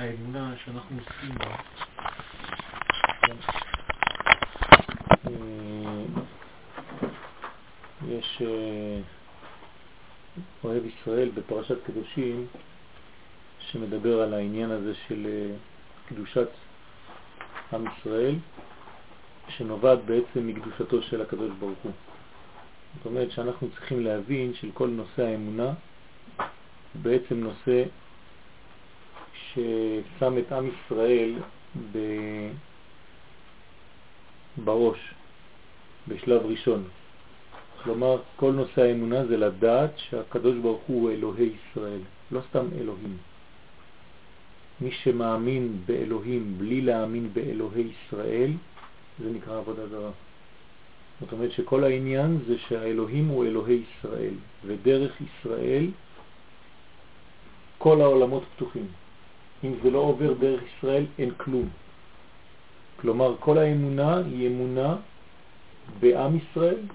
האמונה שאנחנו עושים בה. אה, יש אה, אוהב ישראל בפרשת קדושים שמדבר על העניין הזה של אה, קדושת עם ישראל שנובעת בעצם מקדושתו של הקדוש ברוך הוא. זאת אומרת שאנחנו צריכים להבין של כל נושא האמונה בעצם נושא ששם את עם ישראל ב... בראש, בשלב ראשון. כלומר, כל נושא האמונה זה לדעת שהקדוש ברוך הוא אלוהי ישראל, לא סתם אלוהים. מי שמאמין באלוהים בלי להאמין באלוהי ישראל, זה נקרא עבודה זרה. זאת אומרת שכל העניין זה שהאלוהים הוא אלוהי ישראל, ודרך ישראל כל העולמות פתוחים. אם זה לא עובר דרך ישראל, אין כלום. כלומר, כל האמונה היא אמונה בעם ישראל